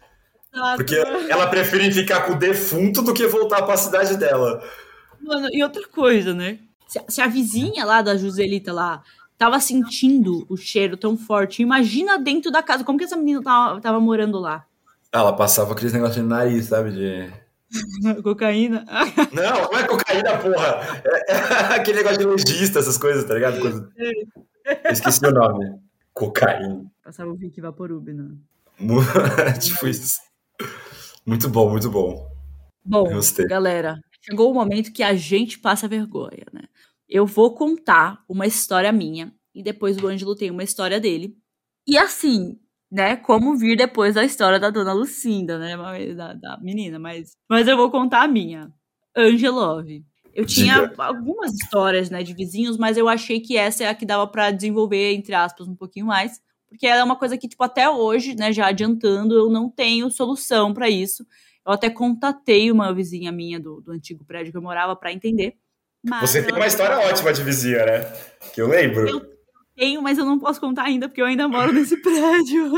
Porque ela prefere ficar com o defunto do que voltar para a cidade dela. Mano, e outra coisa, né? Se, se, a vizinha lá da Joselita lá tava sentindo o cheiro tão forte, imagina dentro da casa, como que essa menina tava, tava morando lá? Ela passava aqueles negócios no nariz, sabe? De cocaína. Não, não é cocaína, porra. É, é aquele negócio de legista, essas coisas, tá ligado? Eu esqueci o nome. Cocaína. Passava o Vicky Vaporub, né? tipo isso. Muito bom, muito bom. Bom, galera, chegou o momento que a gente passa vergonha, né? Eu vou contar uma história minha e depois o Ângelo tem uma história dele. E assim, né, como vir depois da história da dona Lucinda, né, da, da menina, mas, mas eu vou contar a minha. Angelove. Eu tinha algumas histórias, né, de vizinhos, mas eu achei que essa é a que dava para desenvolver, entre aspas, um pouquinho mais, porque ela é uma coisa que, tipo, até hoje, né, já adiantando, eu não tenho solução para isso. Eu até contatei uma vizinha minha do, do antigo prédio que eu morava para entender. Você tem uma história ótima de vizinha, né? Que eu lembro. Eu tenho, mas eu não posso contar ainda, porque eu ainda moro nesse prédio.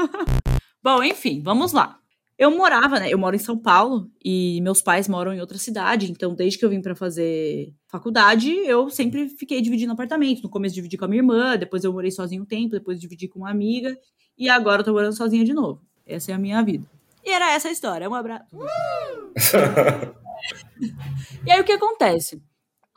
Bom, enfim, vamos lá. Eu morava, né? Eu moro em São Paulo e meus pais moram em outra cidade. Então, desde que eu vim para fazer faculdade, eu sempre fiquei dividindo apartamento. No começo dividi com a minha irmã, depois eu morei sozinho um tempo, depois dividi com uma amiga e agora eu tô morando sozinha de novo. Essa é a minha vida. E era essa a história. Um abraço. e aí o que acontece?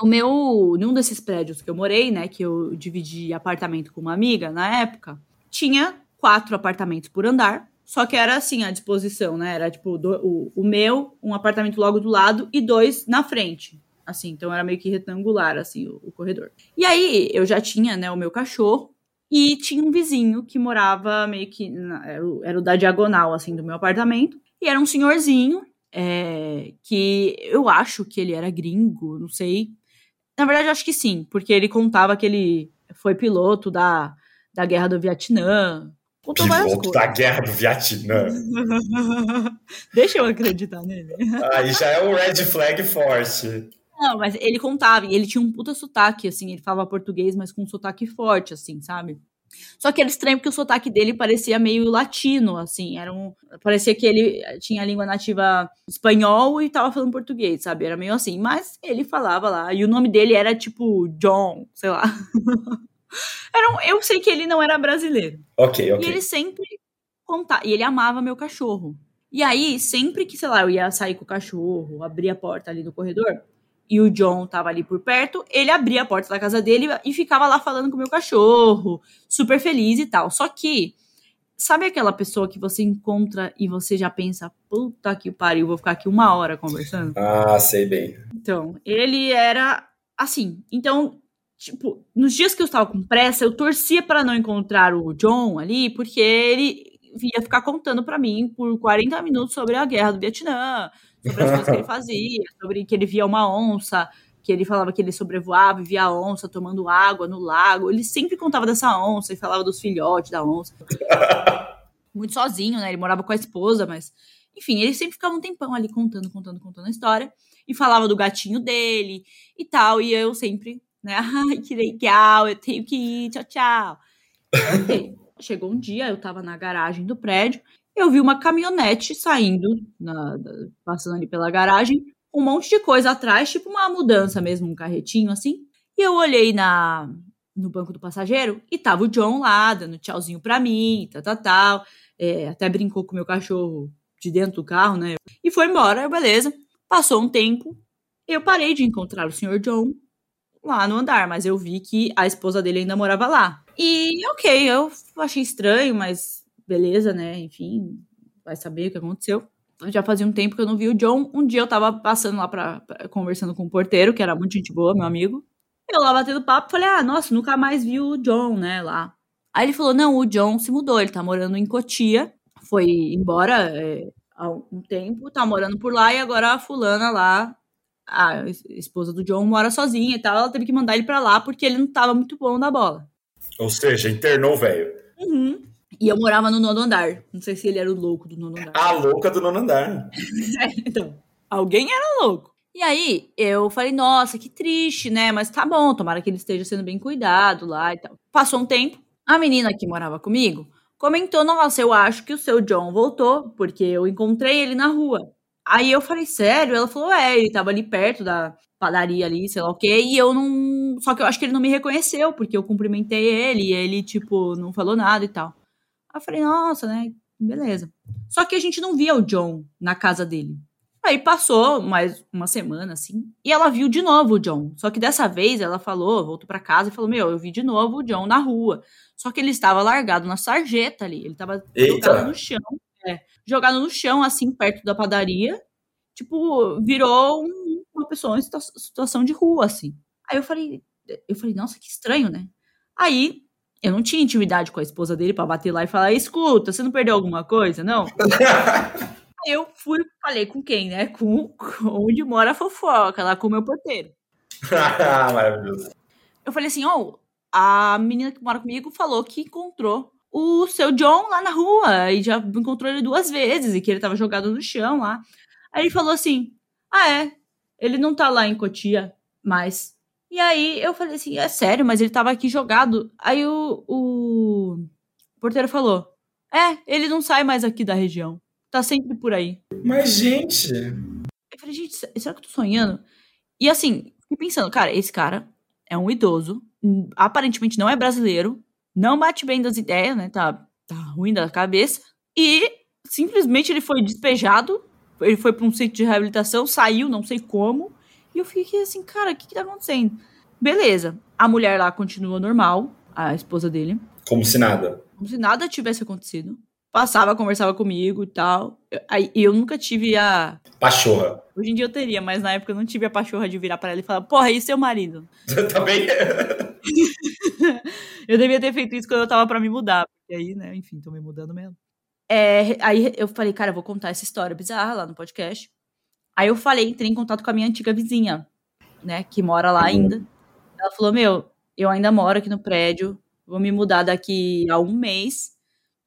O meu, num desses prédios que eu morei, né, que eu dividi apartamento com uma amiga na época, tinha quatro apartamentos por andar, só que era assim a disposição, né? Era tipo do, o, o meu, um apartamento logo do lado e dois na frente. Assim, então era meio que retangular, assim, o, o corredor. E aí eu já tinha, né, o meu cachorro e tinha um vizinho que morava meio que. Na, era, o, era o da diagonal, assim, do meu apartamento. E era um senhorzinho é, que eu acho que ele era gringo, não sei. Na verdade, acho que sim, porque ele contava que ele foi piloto da, da Guerra do Vietnã. Piloto da Guerra do Vietnã. Deixa eu acreditar nele. Aí já é um red flag forte. Não, mas ele contava, e ele tinha um puta sotaque, assim, ele falava português, mas com um sotaque forte, assim, sabe? Só que era estranho porque o sotaque dele parecia meio latino, assim. Era um, parecia que ele tinha a língua nativa espanhol e tava falando português, sabe? Era meio assim. Mas ele falava lá. E o nome dele era tipo John, sei lá. era um, eu sei que ele não era brasileiro. Ok, ok. E ele sempre contava. E ele amava meu cachorro. E aí, sempre que, sei lá, eu ia sair com o cachorro, abrir a porta ali do corredor, e o John tava ali por perto, ele abria a porta da casa dele e ficava lá falando com o meu cachorro, super feliz e tal. Só que, sabe aquela pessoa que você encontra e você já pensa, puta que pariu, vou ficar aqui uma hora conversando? Ah, sei bem. Então, ele era assim. Então, tipo, nos dias que eu estava com pressa, eu torcia para não encontrar o John ali, porque ele ia ficar contando para mim por 40 minutos sobre a guerra do Vietnã, sobre as coisas que ele fazia, sobre que ele via uma onça, que ele falava que ele sobrevoava e via a onça tomando água no lago. Ele sempre contava dessa onça e falava dos filhotes da onça. Muito sozinho, né? Ele morava com a esposa, mas. Enfim, ele sempre ficava um tempão ali contando, contando, contando a história. E falava do gatinho dele e tal. E eu sempre, né? Ai, que legal, eu tenho que ir, tchau, tchau. Chegou um dia, eu tava na garagem do prédio, eu vi uma caminhonete saindo, na, passando ali pela garagem, um monte de coisa atrás, tipo uma mudança mesmo, um carretinho assim. E eu olhei na, no banco do passageiro e tava o John lá, dando tchauzinho pra mim, tal, tal, tal. É, até brincou com o meu cachorro de dentro do carro, né? E foi embora, beleza. Passou um tempo, eu parei de encontrar o Sr. John lá no andar, mas eu vi que a esposa dele ainda morava lá. E ok, eu achei estranho, mas beleza, né? Enfim, vai saber o que aconteceu. Já fazia um tempo que eu não vi o John. Um dia eu tava passando lá pra, pra conversando com o porteiro, que era muito gente boa, meu amigo. Eu lá batendo papo, falei, ah, nossa, nunca mais vi o John, né, lá. Aí ele falou, não, o John se mudou, ele tá morando em Cotia, foi embora é, há um tempo, tá morando por lá, e agora a fulana lá, a esposa do John, mora sozinha e tal, ela teve que mandar ele pra lá porque ele não tava muito bom na bola. Ou seja, internou o velho. Uhum. E eu morava no nono andar. Não sei se ele era o louco do nono andar. A louca do nono andar. então, alguém era louco. E aí, eu falei, nossa, que triste, né? Mas tá bom, tomara que ele esteja sendo bem cuidado lá e tal. Passou um tempo, a menina que morava comigo comentou, nossa, eu acho que o seu John voltou, porque eu encontrei ele na rua. Aí eu falei, sério? Ela falou, é, ele tava ali perto da padaria ali, sei lá o quê, e eu não. Só que eu acho que ele não me reconheceu, porque eu cumprimentei ele e ele, tipo, não falou nada e tal. Aí eu falei, nossa, né? Beleza. Só que a gente não via o John na casa dele. Aí passou mais uma semana, assim, e ela viu de novo o John. Só que dessa vez ela falou, voltou para casa e falou: Meu, eu vi de novo o John na rua. Só que ele estava largado na sarjeta ali. Ele estava jogado no chão. É, jogado no chão, assim, perto da padaria. Tipo, virou um, uma pessoa em situação de rua, assim. Aí eu falei, eu falei, nossa, que estranho, né? Aí eu não tinha intimidade com a esposa dele para bater lá e falar: escuta, você não perdeu alguma coisa? Não. eu fui, falei com quem, né? Com, com onde mora a fofoca, lá com o meu porteiro. Maravilhoso. Eu falei assim, ó, oh, a menina que mora comigo falou que encontrou o seu John lá na rua e já encontrou ele duas vezes e que ele tava jogado no chão lá. Aí ele falou assim: Ah, é, ele não tá lá em Cotia mais. E aí eu falei assim: É sério, mas ele tava aqui jogado. Aí o, o porteiro falou: É, ele não sai mais aqui da região tá sempre por aí. Mas, gente. Eu falei, gente, será que eu tô sonhando? E assim, fiquei pensando, cara, esse cara é um idoso, aparentemente não é brasileiro, não bate bem das ideias, né? Tá, tá ruim da cabeça. E simplesmente ele foi despejado, ele foi para um centro de reabilitação, saiu, não sei como. E eu fiquei assim, cara, o que, que tá acontecendo? Beleza, a mulher lá continua normal, a esposa dele. Como se nada. Como se nada tivesse acontecido passava, conversava comigo e tal. Aí eu nunca tive a. Pachorra. Hoje em dia eu teria, mas na época eu não tive a pachorra de virar para ela e falar, porra, e seu marido? Também. eu devia ter feito isso quando eu tava para me mudar. Porque aí, né, enfim, tô me mudando mesmo. É, aí eu falei, cara, eu vou contar essa história bizarra lá no podcast. Aí eu falei, entrei em contato com a minha antiga vizinha, né, que mora lá ainda. Ela falou, meu, eu ainda moro aqui no prédio, vou me mudar daqui a um mês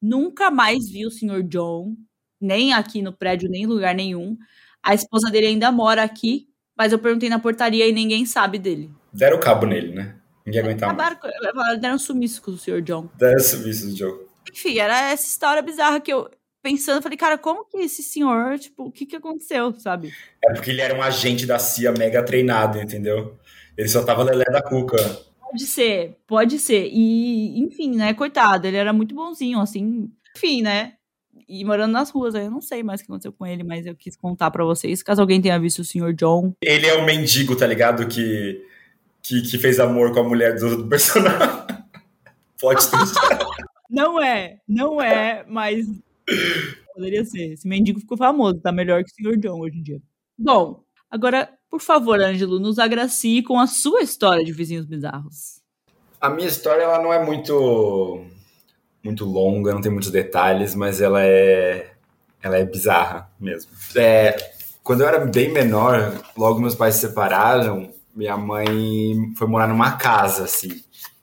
Nunca mais vi o senhor John, nem aqui no prédio, nem em lugar nenhum. A esposa dele ainda mora aqui, mas eu perguntei na portaria e ninguém sabe dele. Deram cabo nele, né? Ninguém aguentava mais. Deram sumiço com o senhor John. Deram sumiço do John. Enfim, era essa história bizarra que eu, pensando, falei, cara, como que esse senhor, tipo, o que que aconteceu, sabe? É porque ele era um agente da CIA mega treinado, entendeu? Ele só tava lelé da cuca. Pode ser, pode ser. E, enfim, né, coitado, ele era muito bonzinho, assim. Enfim, né? E morando nas ruas, aí eu não sei mais o que aconteceu com ele, mas eu quis contar para vocês, caso alguém tenha visto o Sr. John. Ele é o mendigo, tá ligado? Que, que, que fez amor com a mulher do, do personagem. Pode Não é, não é, mas poderia ser. Esse mendigo ficou famoso, tá melhor que o Sr. John hoje em dia. Bom, agora por favor, Ângelo, nos agracie com a sua história de vizinhos bizarros. A minha história ela não é muito muito longa, não tem muitos detalhes, mas ela é ela é bizarra mesmo. É, quando eu era bem menor, logo meus pais se separaram, minha mãe foi morar numa casa assim.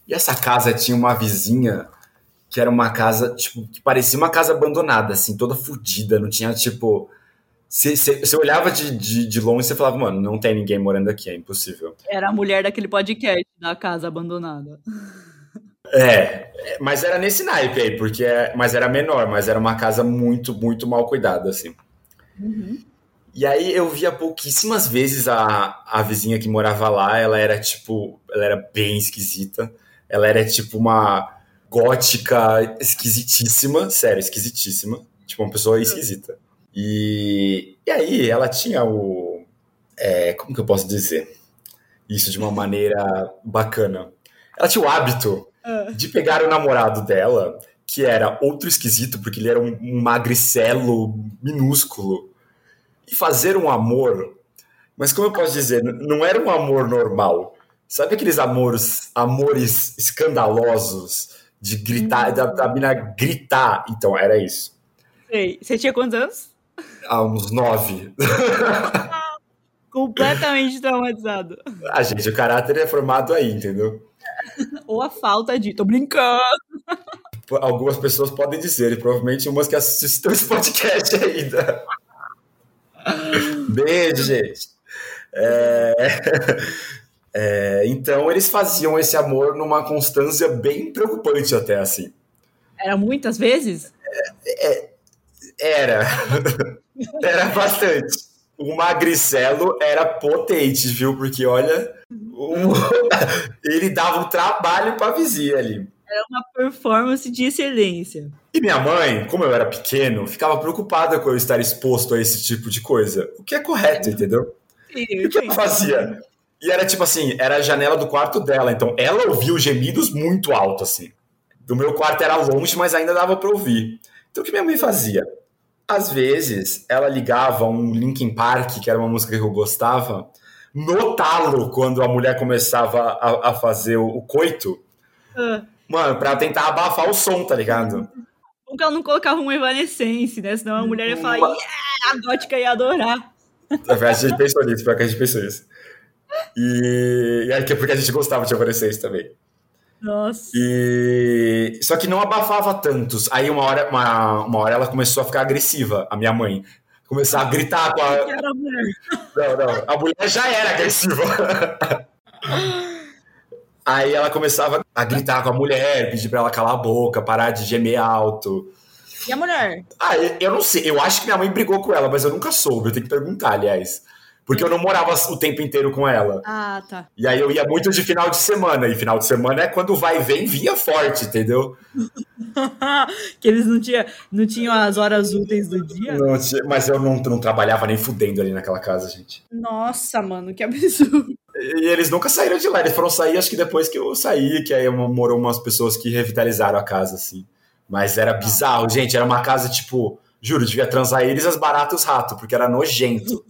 E essa casa tinha uma vizinha que era uma casa, tipo, que parecia uma casa abandonada, assim, toda fodida, não tinha, tipo, você olhava de, de, de longe e você falava, mano, não tem ninguém morando aqui, é impossível. Era a mulher daquele podcast da casa abandonada. É, mas era nesse naipe aí, porque é, mas era menor, mas era uma casa muito, muito mal cuidada, assim. Uhum. E aí eu via pouquíssimas vezes a, a vizinha que morava lá, ela era tipo, ela era bem esquisita. Ela era tipo uma gótica esquisitíssima, sério, esquisitíssima. Tipo, uma pessoa esquisita. E, e aí ela tinha o. É, como que eu posso dizer? Isso de uma maneira bacana. Ela tinha o hábito ah. de pegar o namorado dela, que era outro esquisito, porque ele era um, um magricelo minúsculo, e fazer um amor. Mas como eu posso dizer, não era um amor normal. Sabe aqueles amores, amores escandalosos de gritar, da, da mina gritar? Então, era isso. Sei. Você tinha quantos anos? Há uns nove. Completamente traumatizado. A ah, gente, o caráter é formado aí, entendeu? Ou a falta de. Tô brincando. Algumas pessoas podem dizer, e provavelmente umas que assistem esse podcast ainda. Beijo, gente. É... É, então eles faziam esse amor numa constância bem preocupante até assim. Era muitas vezes? É, é era. era bastante. O magricelo era potente, viu? Porque olha, o... ele dava um trabalho pra vizinha ali. Era uma performance de excelência. E minha mãe, como eu era pequeno, ficava preocupada com eu estar exposto a esse tipo de coisa. O que é correto, entendeu? Sim, e o que ela fazia? E era tipo assim, era a janela do quarto dela. Então ela ouvia os gemidos muito alto, assim. Do meu quarto era longe, mas ainda dava para ouvir. Então o que minha mãe fazia? Às vezes, ela ligava um Linkin Park, que era uma música que eu gostava, no talo, quando a mulher começava a, a fazer o, o coito. Uh. Mano, pra tentar abafar o som, tá ligado? Porque ela não colocava uma evanescence, né? Senão a mulher ia falar, yeah! a gótica ia adorar. A gente pensou nisso, porque a gente pensou isso. E, e é porque a gente gostava de Evanescence também. Nossa. E... Só que não abafava tantos. Aí uma hora, uma, uma hora ela começou a ficar agressiva, a minha mãe. Começar a gritar com a. a mulher. Não, não. A mulher já era agressiva. Aí ela começava a gritar com a mulher, pedir pra ela calar a boca, parar de gemer alto. E a mulher? Ah, eu não sei. Eu acho que minha mãe brigou com ela, mas eu nunca soube. Eu tenho que perguntar, aliás. Porque eu não morava o tempo inteiro com ela. Ah, tá. E aí eu ia muito de final de semana. E final de semana é quando vai e vem, via forte, entendeu? que eles não, tinha, não tinham as horas úteis do dia? Não tinha, mas eu não, não trabalhava nem fudendo ali naquela casa, gente. Nossa, mano, que absurdo. E, e eles nunca saíram de lá. Eles foram sair, acho que depois que eu saí, que aí morou umas pessoas que revitalizaram a casa, assim. Mas era bizarro, gente. Era uma casa, tipo, juro, devia transar eles as baratas rato, porque era nojento.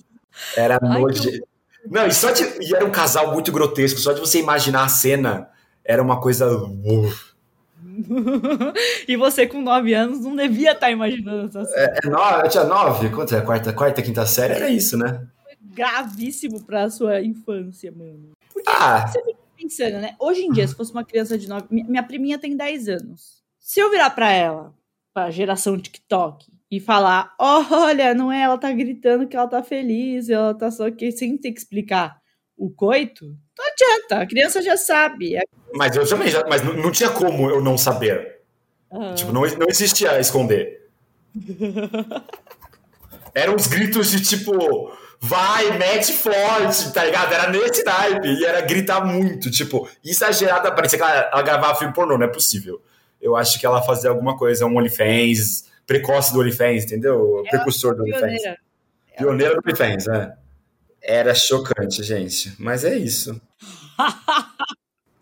Era nojento. Não, e só de. E era um casal muito grotesco, só de você imaginar a cena, era uma coisa. e você com nove anos não devia estar tá imaginando essa cena. É, é nove, eu tinha nove, quanto é? Quarta, quarta, quinta série, era isso, né? Foi gravíssimo pra sua infância, mano. Porque ah. você fica pensando, né? Hoje em dia, se fosse uma criança de nove. Minha priminha tem dez anos. Se eu virar pra ela, pra geração TikTok, e falar: olha, não é ela tá gritando que ela tá feliz, ela tá só aqui sem ter que explicar o coito, não adianta, a criança já sabe. Mas eu também já, mas não, não tinha como eu não saber. Tipo, não, não existia esconder. Eram os gritos de tipo, vai, mete forte, tá ligado? Era nesse naipe, e era gritar muito, tipo, exagerada, parecia que ela, ela gravava filme pornô, não é possível. Eu acho que ela fazia alguma coisa, um OnlyFans, precoce do OnlyFans, entendeu? É Precursor do OnlyFans. Pioneira. pioneira do OnlyFans, é. Era chocante, gente. Mas é isso.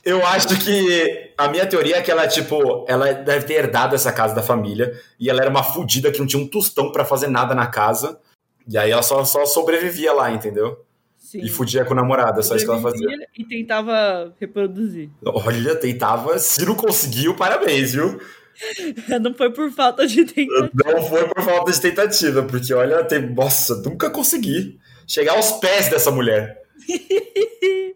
Eu acho que a minha teoria é que ela, tipo, ela deve ter herdado essa casa da família e ela era uma fudida que não tinha um tostão para fazer nada na casa. E aí ela só, só sobrevivia lá, entendeu? Sim. E fudia com o namorado, só isso que ela fazia. E tentava reproduzir. Olha, tentava. Se não conseguiu, parabéns, viu? Não foi por falta de tentativa. Não foi por falta de tentativa, porque olha, tem, nossa, nunca consegui chegar aos pés dessa mulher.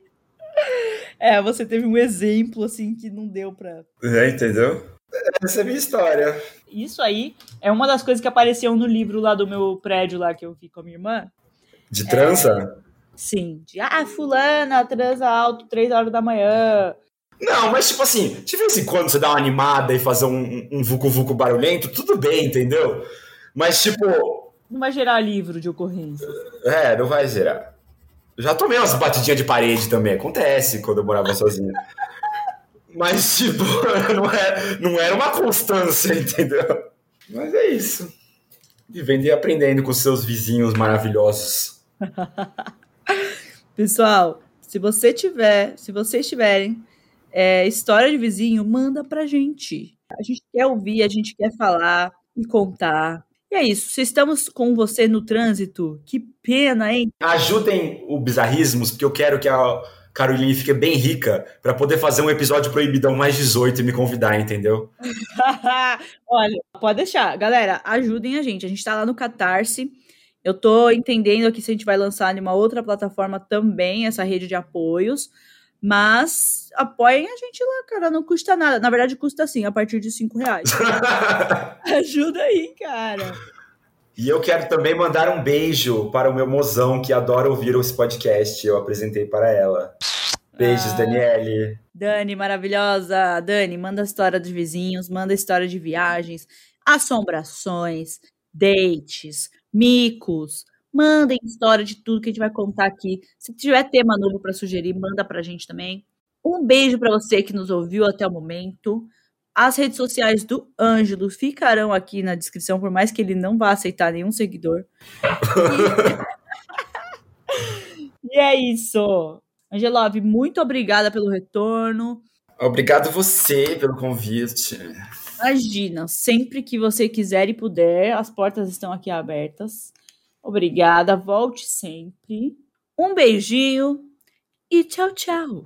é, você teve um exemplo assim que não deu pra. É, entendeu? Essa é a minha história. Isso aí é uma das coisas que apareciam no livro lá do meu prédio lá que eu vi com a minha irmã. De trança? É, sim. De ah, fulana transa alto três horas da manhã. Não, mas tipo assim, de vez em quando você dá uma animada e fazer um, um vucu-vucu barulhento, tudo bem, entendeu? Mas tipo. Não vai gerar livro de ocorrência. É, não vai gerar. Já tomei umas batidinhas de parede também, acontece quando eu morava sozinho. Mas, tipo, não era, é, não era uma constância, entendeu? Mas é isso. Vivendo e aprendendo com seus vizinhos maravilhosos. Pessoal, se você tiver, se vocês tiverem é, história de vizinho, manda pra gente. A gente quer ouvir, a gente quer falar e contar. E é isso. Se estamos com você no trânsito, que pena, hein? Ajudem o Bizarrismos, porque eu quero que a Caroline fique bem rica para poder fazer um episódio proibidão mais 18 e me convidar, entendeu? Olha, pode deixar. Galera, ajudem a gente. A gente tá lá no Catarse. Eu tô entendendo aqui se a gente vai lançar em uma outra plataforma também, essa rede de apoios. Mas apoiem a gente lá, cara. Não custa nada. Na verdade, custa assim, a partir de cinco reais. Ajuda aí, cara. E eu quero também mandar um beijo para o meu mozão que adora ouvir esse podcast. Eu apresentei para ela. Beijos, ah, Daniele. Dani, maravilhosa. Dani, manda a história dos vizinhos, manda a história de viagens, assombrações, dates, micos. Mandem história de tudo que a gente vai contar aqui. Se tiver tema novo para sugerir, manda para a gente também. Um beijo para você que nos ouviu até o momento. As redes sociais do Ângelo ficarão aqui na descrição, por mais que ele não vá aceitar nenhum seguidor. e é isso. Angelove, muito obrigada pelo retorno. Obrigado você pelo convite. Imagina, sempre que você quiser e puder, as portas estão aqui abertas. Obrigada, volte sempre. Um beijinho e tchau, tchau.